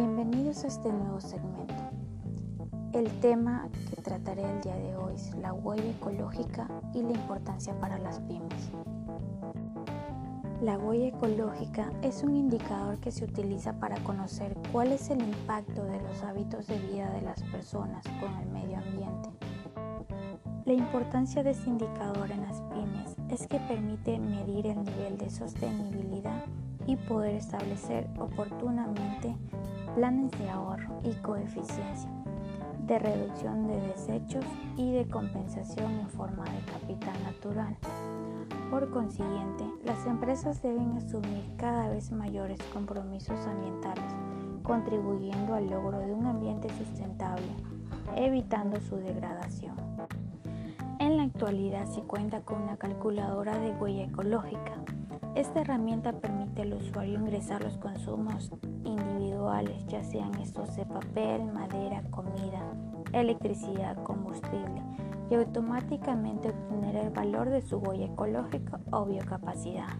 Bienvenidos a este nuevo segmento. El tema que trataré el día de hoy es la huella ecológica y la importancia para las pymes. La huella ecológica es un indicador que se utiliza para conocer cuál es el impacto de los hábitos de vida de las personas con el medio ambiente. La importancia de este indicador en las pymes es que permite medir el nivel de sostenibilidad y poder establecer oportunamente planes de ahorro y coeficiencia, de reducción de desechos y de compensación en forma de capital natural. Por consiguiente, las empresas deben asumir cada vez mayores compromisos ambientales, contribuyendo al logro de un ambiente sustentable, evitando su degradación. En la actualidad se cuenta con una calculadora de huella ecológica. Esta herramienta permite al usuario ingresar los consumos individuales, ya sean estos de papel, madera, comida, electricidad, combustible, y automáticamente obtener el valor de su huella ecológica o biocapacidad.